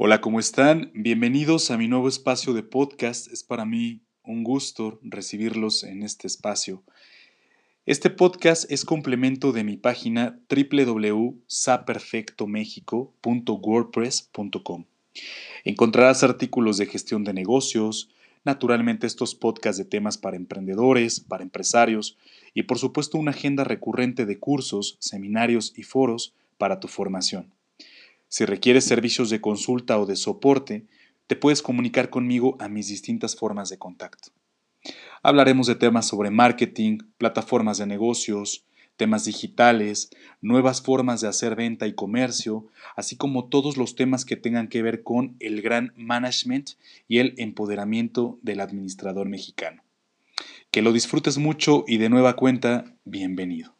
Hola, ¿cómo están? Bienvenidos a mi nuevo espacio de podcast. Es para mí un gusto recibirlos en este espacio. Este podcast es complemento de mi página www.saperfectomexico.wordpress.com. Encontrarás artículos de gestión de negocios, naturalmente estos podcasts de temas para emprendedores, para empresarios y por supuesto una agenda recurrente de cursos, seminarios y foros para tu formación. Si requieres servicios de consulta o de soporte, te puedes comunicar conmigo a mis distintas formas de contacto. Hablaremos de temas sobre marketing, plataformas de negocios, temas digitales, nuevas formas de hacer venta y comercio, así como todos los temas que tengan que ver con el gran management y el empoderamiento del administrador mexicano. Que lo disfrutes mucho y de nueva cuenta, bienvenido.